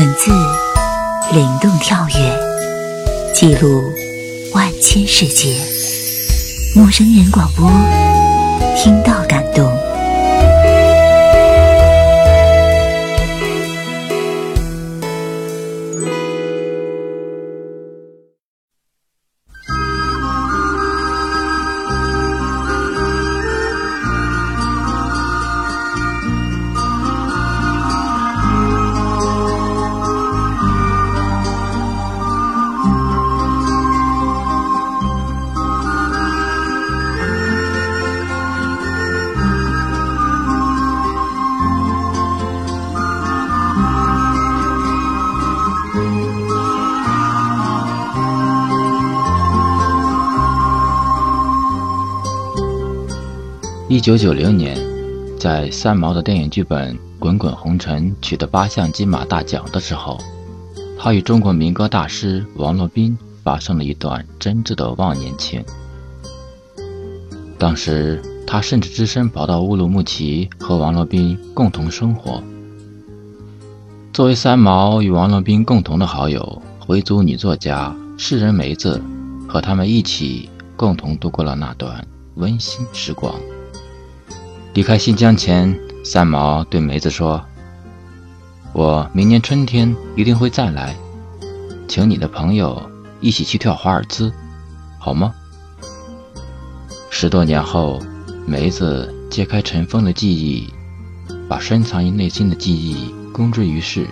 文字灵动跳跃，记录万千世界。陌生人广播，听到感动。一九九零年，在三毛的电影剧本《滚滚红尘》取得八项金马大奖的时候，他与中国民歌大师王洛宾发生了一段真挚的忘年情。当时，他甚至只身跑到乌鲁木齐和王洛宾共同生活。作为三毛与王洛宾共同的好友，回族女作家诗人梅子和他们一起共同度过了那段温馨时光。离开新疆前，三毛对梅子说：“我明年春天一定会再来，请你的朋友一起去跳华尔兹，好吗？”十多年后，梅子揭开尘封的记忆，把深藏于内心的记忆公之于世。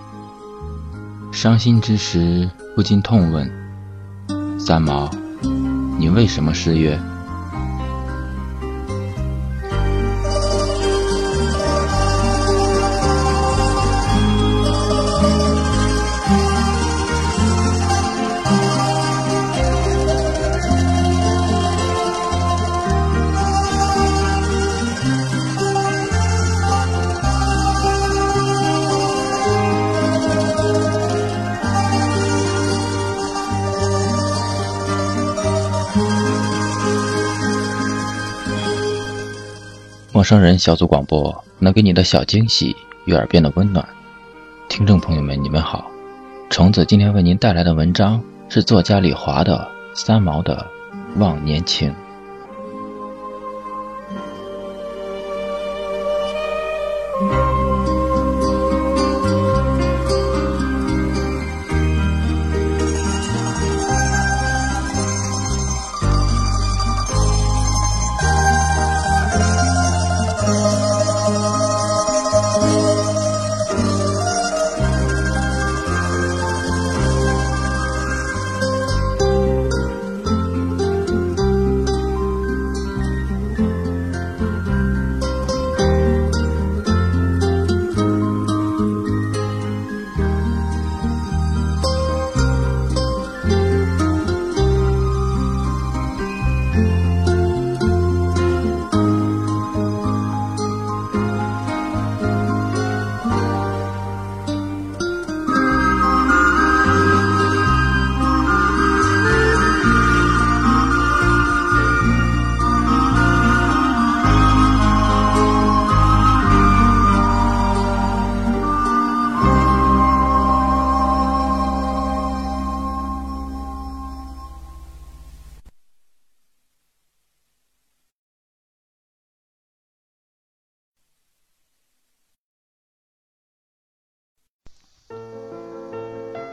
伤心之时，不禁痛问：“三毛，你为什么失约？”陌生人小组广播能给你的小惊喜与耳边的温暖，听众朋友们，你们好。虫子今天为您带来的文章是作家李华的《三毛的忘年情》。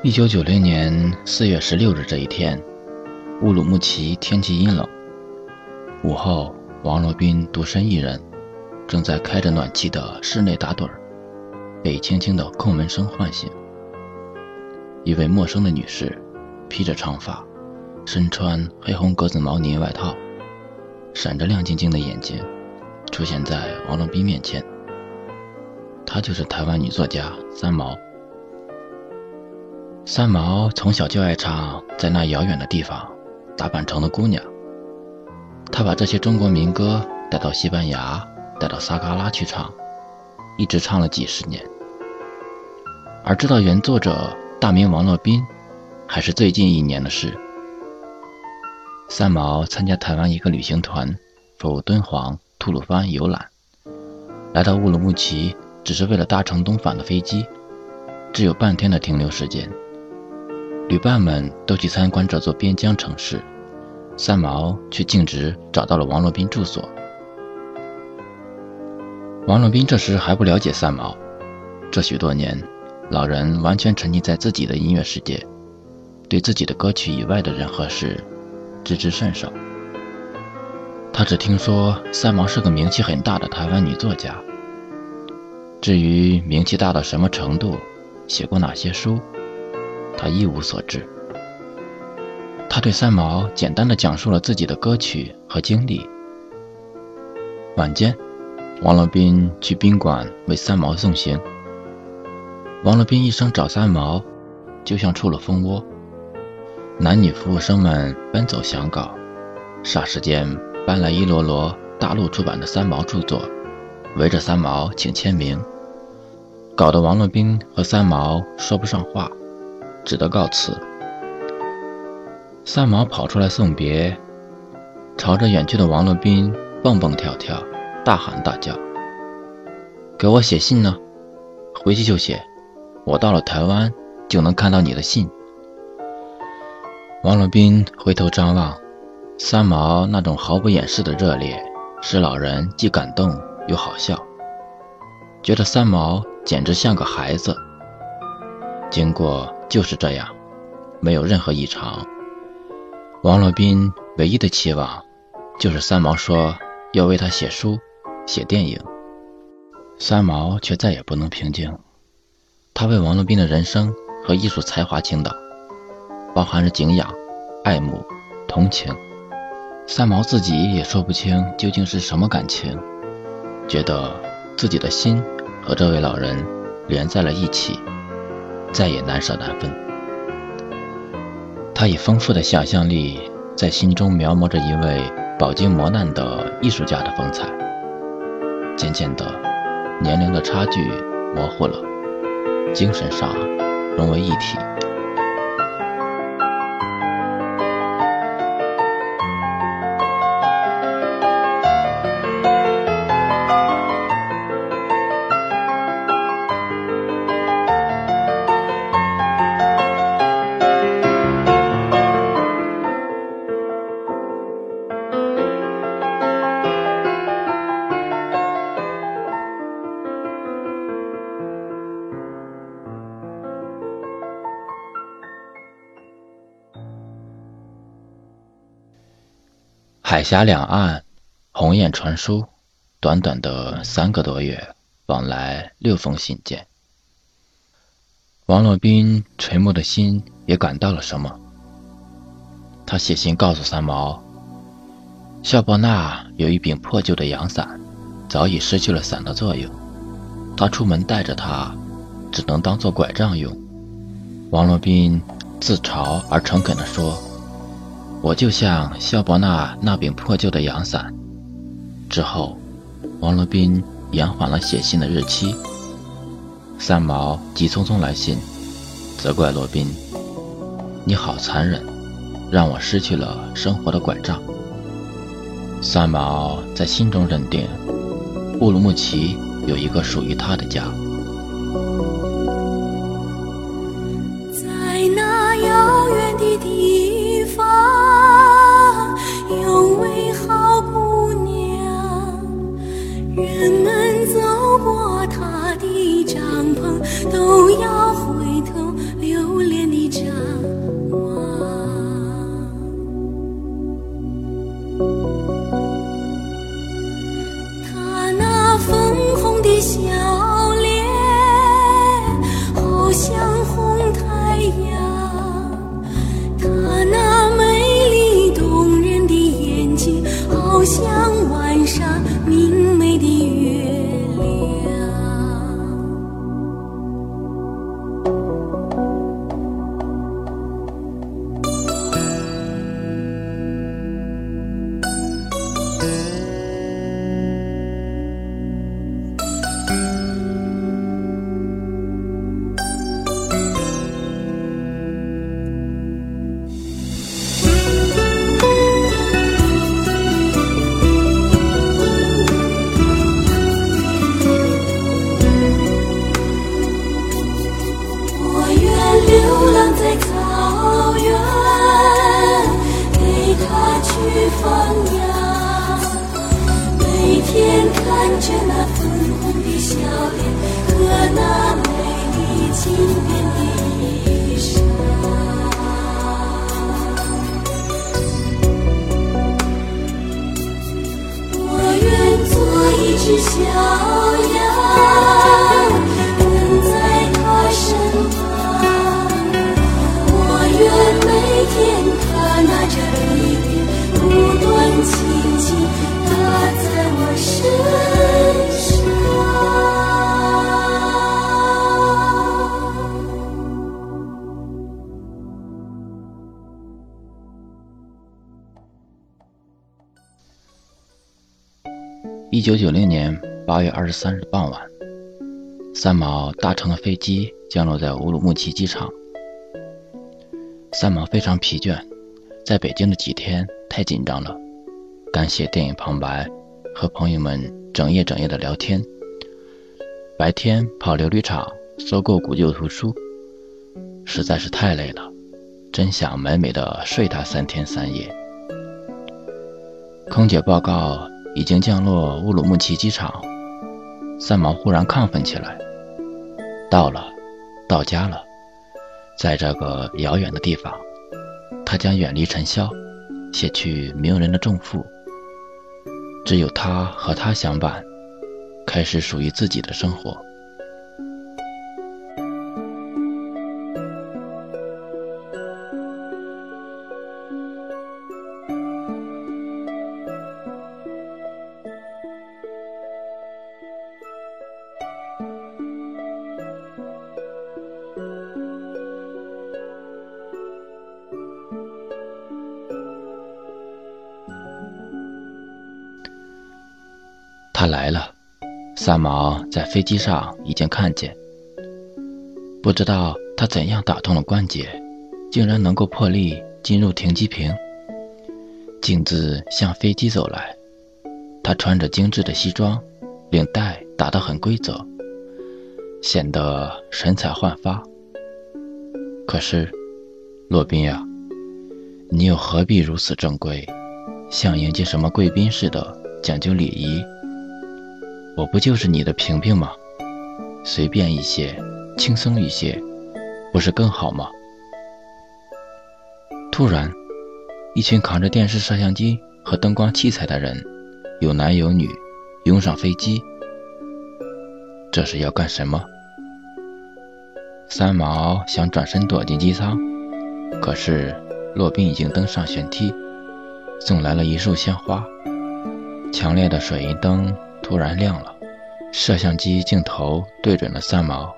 一九九零年四月十六日这一天，乌鲁木齐天气阴冷。午后，王洛宾独身一人，正在开着暖气的室内打盹儿，被轻轻的叩门声唤醒。一位陌生的女士，披着长发，身穿黑红格子毛呢外套，闪着亮晶晶的眼睛，出现在王洛宾面前。她就是台湾女作家三毛。三毛从小就爱唱在那遥远的地方，大阪城的姑娘。他把这些中国民歌带到西班牙，带到撒哈拉去唱，一直唱了几十年。而知道原作者大名王洛宾，还是最近一年的事。三毛参加台湾一个旅行团，赴敦煌、吐鲁番游览，来到乌鲁木齐，只是为了搭乘东返的飞机。只有半天的停留时间。旅伴们都去参观这座边疆城市，三毛却径直找到了王洛宾住所。王洛宾这时还不了解三毛，这许多年，老人完全沉浸在自己的音乐世界，对自己的歌曲以外的人和事知之甚少。他只听说三毛是个名气很大的台湾女作家，至于名气大到什么程度，写过哪些书。他一无所知。他对三毛简单的讲述了自己的歌曲和经历。晚间，王洛宾去宾馆为三毛送行。王洛宾一声找三毛，就像出了蜂窝。男女服务生们奔走相告，霎时间搬来一摞摞大陆出版的三毛著作，围着三毛请签名，搞得王洛宾和三毛说不上话。只得告辞。三毛跑出来送别，朝着远去的王洛宾蹦蹦跳跳，大喊大叫：“给我写信呢！回去就写，我到了台湾就能看到你的信。”王洛宾回头张望，三毛那种毫不掩饰的热烈，使老人既感动又好笑，觉得三毛简直像个孩子。经过。就是这样，没有任何异常。王洛宾唯一的期望，就是三毛说要为他写书、写电影。三毛却再也不能平静，他为王洛宾的人生和艺术才华倾倒，包含着敬仰、爱慕、同情。三毛自己也说不清究竟是什么感情，觉得自己的心和这位老人连在了一起。再也难舍难分。他以丰富的想象力，在心中描摹着一位饱经磨难的艺术家的风采。渐渐的，年龄的差距模糊了，精神上融为一体。海峡两岸，鸿雁传书，短短的三个多月，往来六封信件。王洛宾沉默的心也感到了什么。他写信告诉三毛，肖伯纳有一柄破旧的阳伞，早已失去了伞的作用，他出门带着它，只能当做拐杖用。王洛宾自嘲而诚恳地说。我就像肖伯纳那柄破旧的阳伞。之后，王洛宾延缓了写信的日期。三毛急匆匆来信，责怪罗宾：“你好残忍，让我失去了生活的拐杖。”三毛在心中认定，乌鲁木齐有一个属于他的家。在那遥远的地一九九零年八月二十三日傍晚，三毛搭乘了飞机降落在乌鲁木齐机场。三毛非常疲倦，在北京的几天太紧张了，赶写电影旁白，和朋友们整夜整夜的聊天。白天跑琉璃厂收购古旧图书，实在是太累了，真想美美的睡他三天三夜。空姐报告已经降落乌鲁木齐机场，三毛忽然亢奋起来。到了，到家了，在这个遥远的地方，他将远离尘嚣，卸去名人的重负，只有他和他相伴，开始属于自己的生活。来了，三毛在飞机上已经看见。不知道他怎样打通了关节，竟然能够破例进入停机坪，径自向飞机走来。他穿着精致的西装，领带打得很规则，显得神采焕发。可是，洛宾呀，你又何必如此正规，像迎接什么贵宾似的讲究礼仪？我不就是你的萍萍吗？随便一些，轻松一些，不是更好吗？突然，一群扛着电视摄像机和灯光器材的人，有男有女，拥上飞机。这是要干什么？三毛想转身躲进机舱，可是洛宾已经登上舷梯，送来了一束鲜花。强烈的水银灯。突然亮了，摄像机镜头对准了三毛。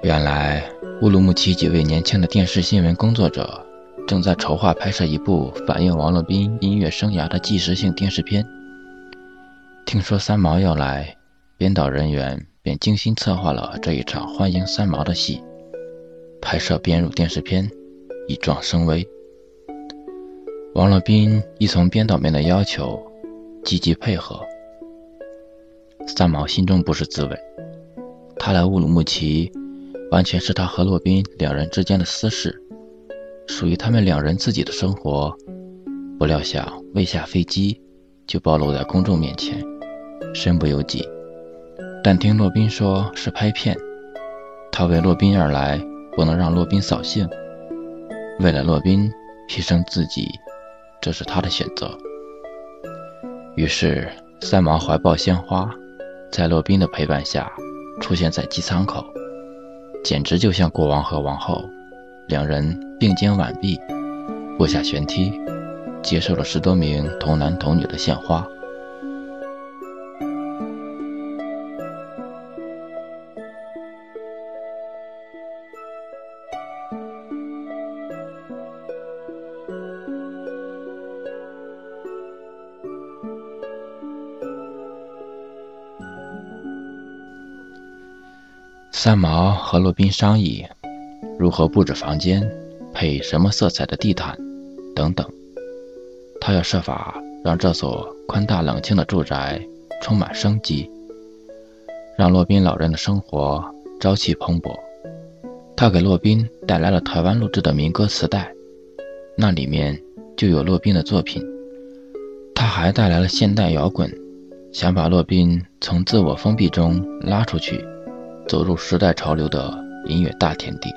原来乌鲁木齐几位年轻的电视新闻工作者正在筹划拍摄一部反映王洛宾音乐生涯的纪实性电视片。听说三毛要来，编导人员便精心策划了这一场欢迎三毛的戏，拍摄编入电视片，以壮声威。王洛宾依从编导们的要求。积极配合，三毛心中不是滋味。他来乌鲁木齐，完全是他和洛宾两人之间的私事，属于他们两人自己的生活。不料想未下飞机，就暴露在公众面前，身不由己。但听洛宾说是拍片，他为洛宾而来，不能让洛宾扫兴。为了洛宾牺牲自己，这是他的选择。于是，三毛怀抱鲜花，在洛宾的陪伴下，出现在机舱口，简直就像国王和王后。两人并肩挽臂，步下舷梯，接受了十多名童男童女的献花。三毛和洛宾商议如何布置房间，配什么色彩的地毯，等等。他要设法让这所宽大冷清的住宅充满生机，让洛宾老人的生活朝气蓬勃。他给洛宾带来了台湾录制的民歌磁带，那里面就有洛宾的作品。他还带来了现代摇滚，想把洛宾从自我封闭中拉出去，走入时代潮流的音乐大天地。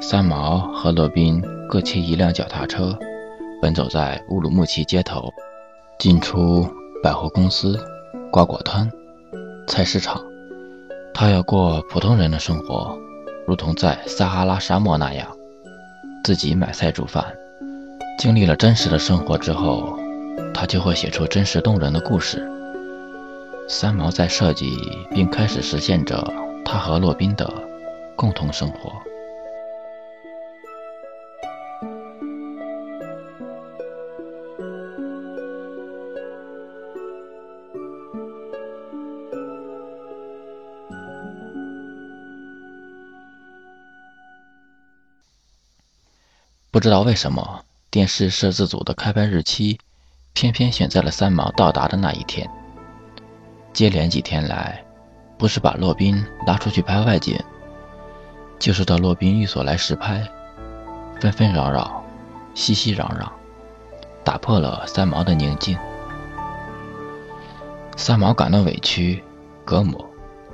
三毛和洛宾各骑一辆脚踏车，奔走在乌鲁木齐街头，进出百货公司、瓜果摊、菜市场。他要过普通人的生活，如同在撒哈拉沙漠那样，自己买菜煮饭。经历了真实的生活之后，他就会写出真实动人的故事。三毛在设计并开始实现着他和洛宾的共同生活。不知道为什么，电视摄制组的开拍日期偏偏选在了三毛到达的那一天。接连几天来，不是把洛宾拉出去拍外景，就是到洛宾寓所来实拍，纷纷扰扰，熙熙攘攘，打破了三毛的宁静。三毛感到委屈、隔膜，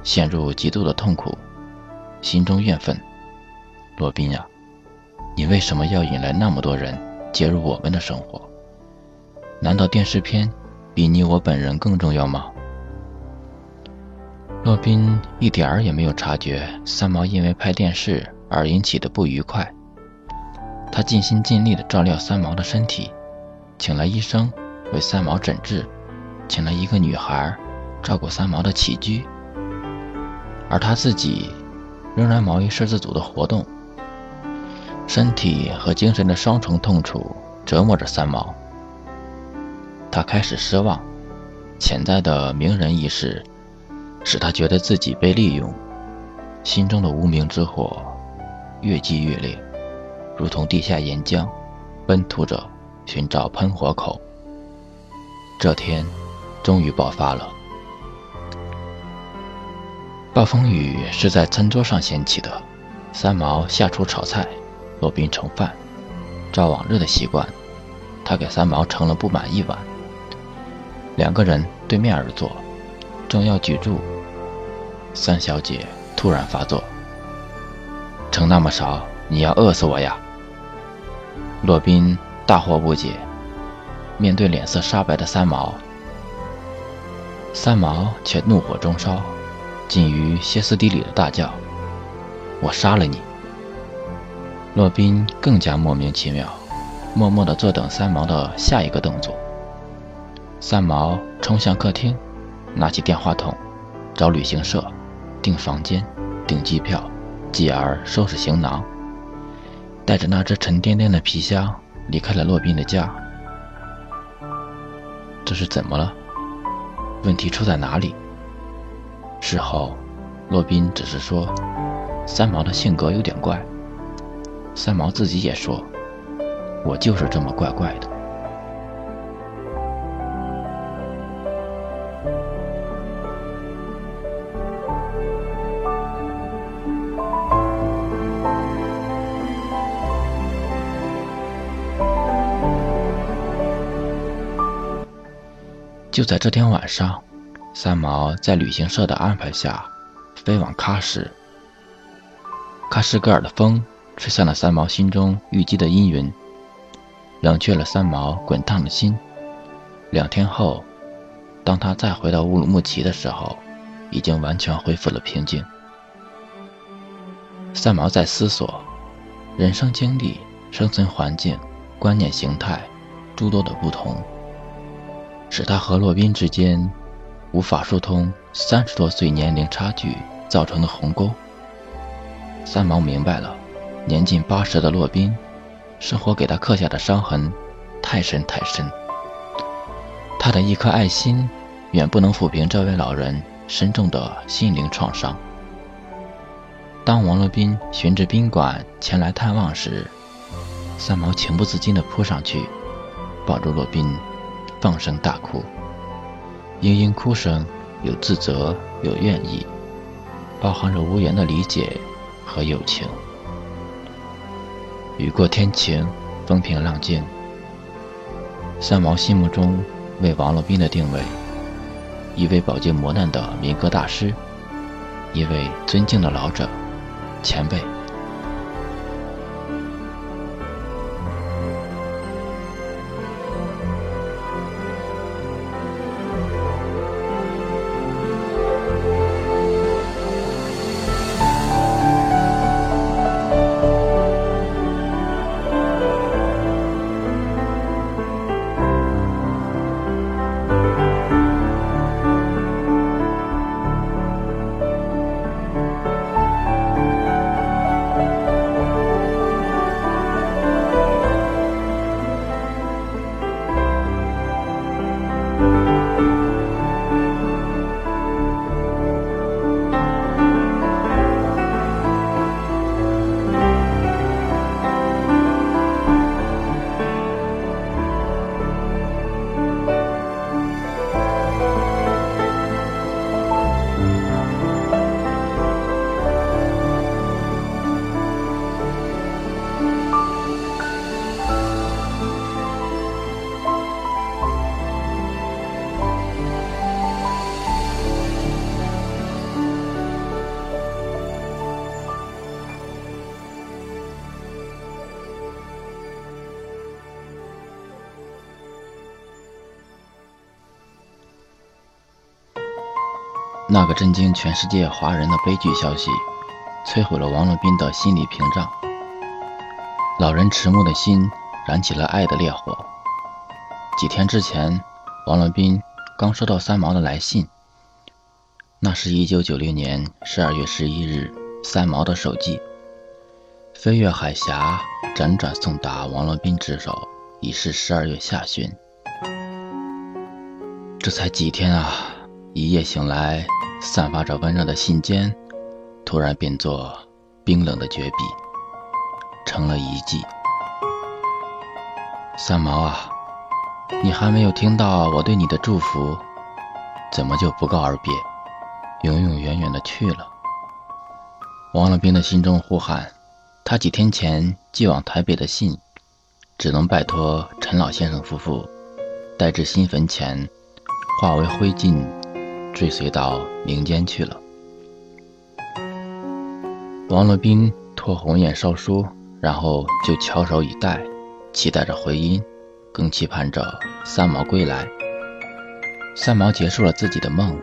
陷入极度的痛苦，心中怨愤。洛宾呀！你为什么要引来那么多人介入我们的生活？难道电视片比你我本人更重要吗？洛宾一点儿也没有察觉三毛因为拍电视而引起的不愉快。他尽心尽力地照料三毛的身体，请了医生为三毛诊治，请了一个女孩照顾三毛的起居，而他自己仍然忙于摄制组的活动。身体和精神的双重痛楚折磨着三毛，他开始失望，潜在的名人意识使他觉得自己被利用，心中的无名之火越积越烈，如同地下岩浆，奔突着寻找喷火口。这天，终于爆发了。暴风雨是在餐桌上掀起的，三毛下厨炒菜。罗宾盛饭，照往日的习惯，他给三毛盛了不满一碗。两个人对面而坐，正要举箸，三小姐突然发作：“盛那么少，你要饿死我呀！”洛宾大惑不解，面对脸色煞白的三毛，三毛却怒火中烧，近于歇斯底里的大叫：“我杀了你！”洛宾更加莫名其妙，默默地坐等三毛的下一个动作。三毛冲向客厅，拿起电话筒，找旅行社订房间、订机票，继而收拾行囊，带着那只沉甸甸的皮箱离开了洛宾的家。这是怎么了？问题出在哪里？事后，洛宾只是说，三毛的性格有点怪。三毛自己也说：“我就是这么怪怪的。”就在这天晚上，三毛在旅行社的安排下，飞往喀什。喀什噶尔的风。吹散了三毛心中郁积的阴云，冷却了三毛滚烫的心。两天后，当他再回到乌鲁木齐的时候，已经完全恢复了平静。三毛在思索，人生经历、生存环境、观念形态诸多的不同，使他和洛宾之间无法疏通三十多岁年龄差距造成的鸿沟。三毛明白了。年近八十的洛宾，生活给他刻下的伤痕太深太深。他的一颗爱心，远不能抚平这位老人深重的心灵创伤。当王洛宾寻至宾馆前来探望时，三毛情不自禁地扑上去，抱住洛宾，放声大哭。嘤嘤哭声有自责，有怨意，包含着无言的理解和友情。雨过天晴，风平浪静。三毛心目中为王洛宾的定位：一位饱经磨难的民歌大师，一位尊敬的老者、前辈。那个震惊全世界华人的悲剧消息，摧毁了王洛宾的心理屏障。老人迟暮的心燃起了爱的烈火。几天之前，王洛宾刚收到三毛的来信。那是一九九六年十二月十一日，三毛的手记。飞越海峡，辗转送达王洛宾之手，已是十二月下旬。这才几天啊！一夜醒来，散发着温热的信笺，突然变作冰冷的绝笔，成了遗迹。三毛啊，你还没有听到我对你的祝福，怎么就不告而别，永永远远的去了？王乐斌的心中呼喊，他几天前寄往台北的信，只能拜托陈老先生夫妇带至新坟前，化为灰烬。追随到民间去了。王洛宾托鸿雁捎书，然后就翘首以待，期待着回音，更期盼着三毛归来。三毛结束了自己的梦，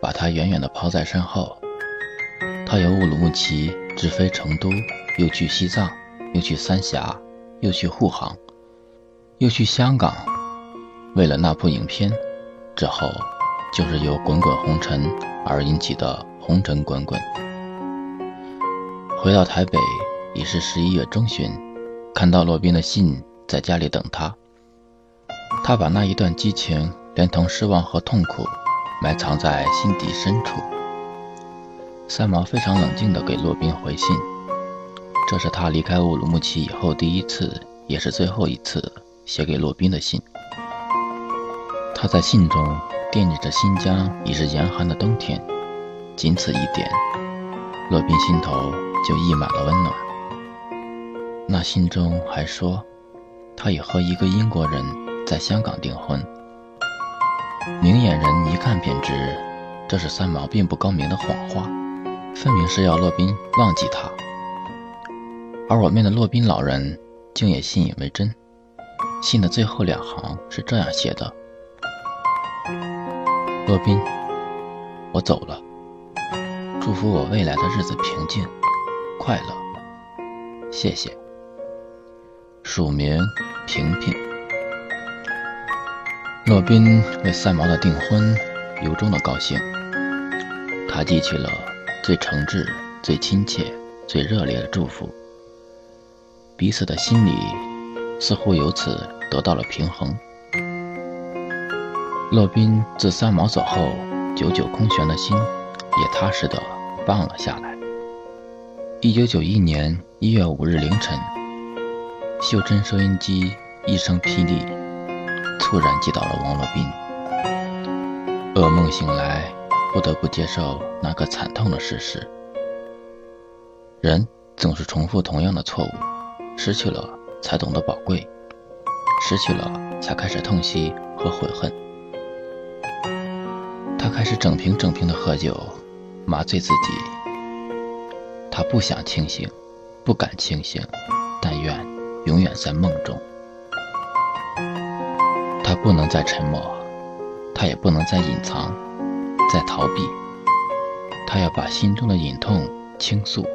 把他远远地抛在身后。他由乌鲁木齐直飞成都，又去西藏，又去三峡，又去沪杭，又去香港。为了那部影片，之后。就是由滚滚红尘而引起的红尘滚滚。回到台北已是十一月中旬，看到洛宾的信在家里等他。他把那一段激情连同失望和痛苦埋藏在心底深处。三毛非常冷静地给洛宾回信，这是他离开乌鲁木齐以后第一次，也是最后一次写给洛宾的信。他在信中。惦记着新疆已是严寒的冬天，仅此一点，洛宾心头就溢满了温暖。那信中还说，他已和一个英国人在香港订婚。明眼人一看便知，这是三毛并不高明的谎话，分明是要洛宾忘记他。而我面的洛宾老人竟也信以为真。信的最后两行是这样写的。洛宾，我走了，祝福我未来的日子平静、快乐。谢谢。署名：平平。洛宾为三毛的订婚由衷的高兴，他寄去了最诚挚、最亲切、最热烈的祝福，彼此的心里似乎由此得到了平衡。洛宾自三毛走后，久久空悬的心也踏实的放了下来。一九九一年一月五日凌晨，袖珍收音机一声霹雳，猝然击倒了王洛宾。噩梦醒来，不得不接受那个惨痛的事实：人总是重复同样的错误，失去了才懂得宝贵，失去了才开始痛惜和悔恨。开始整瓶整瓶的喝酒，麻醉自己。他不想清醒，不敢清醒，但愿永远在梦中。他不能再沉默，他也不能再隐藏，再逃避。他要把心中的隐痛倾诉。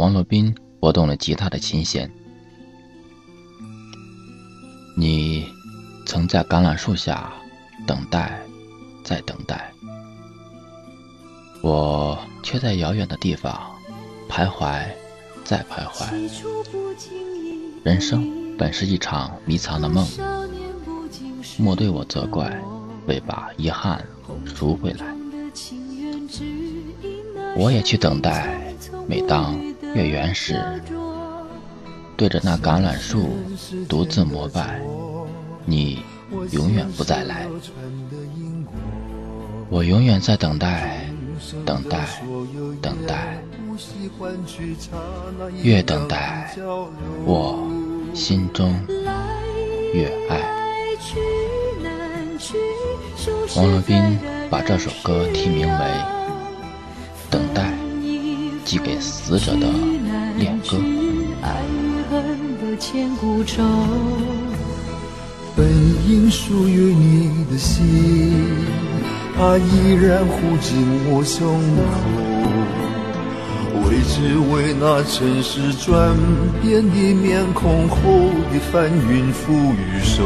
王洛宾拨动了吉他的琴弦。你曾在橄榄树下等待，再等待，我却在遥远的地方徘徊，再徘徊。人生本是一场迷藏的梦，莫对我责怪，未把遗憾赎回来。我也去等待，每当。月圆时，对着那橄榄树独自膜拜，你永远不再来，我永远在等待，等待，等待，越等待，我心中越爱。王洛宾把这首歌题名为《》。寄给死者的恋歌。本应属于你的心，它依然护紧我胸口。为只为那尘世转变的面孔后的翻云覆雨手。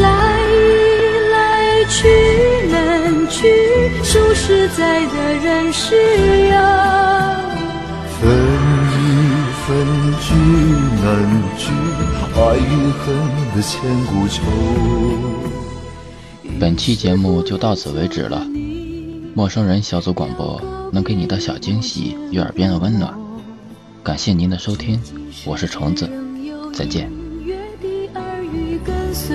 来来去难去。数十载的，人世呀，分易分聚难聚，爱与恨的千古愁。本期节目就到此为止了。陌生人小组广播能给你的小惊喜与耳边的温暖，感谢您的收听，我是虫子，再见。去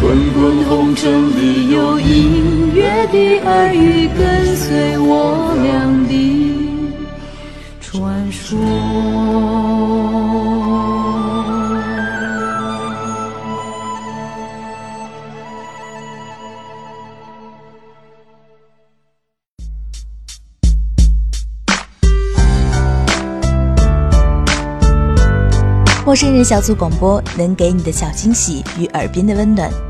滚滚红尘里有音乐的耳语跟随我俩的传说。陌生人小组广播能给你的小惊喜与耳边的温暖。